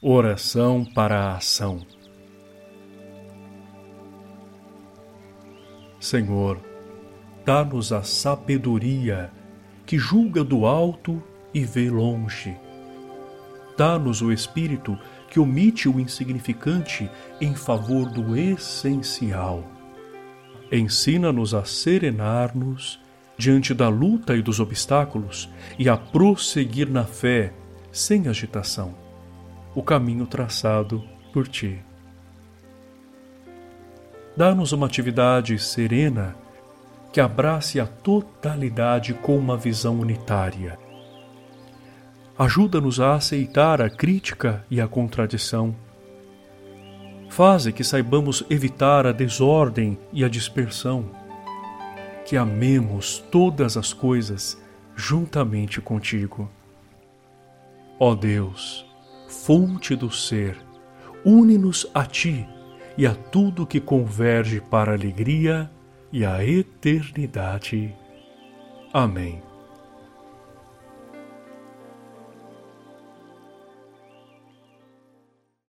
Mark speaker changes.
Speaker 1: Oração para a ação. Senhor, dá-nos a sabedoria que julga do alto e vê longe. Dá-nos o espírito que omite o insignificante em favor do essencial. Ensina-nos a serenar-nos diante da luta e dos obstáculos e a prosseguir na fé, sem agitação o caminho traçado por ti. Dá-nos uma atividade serena que abrace a totalidade com uma visão unitária. Ajuda-nos a aceitar a crítica e a contradição. Faze que saibamos evitar a desordem e a dispersão. Que amemos todas as coisas juntamente contigo. Ó Deus, fonte do ser, une-nos a Ti e a tudo que converge para a alegria e a eternidade. Amém.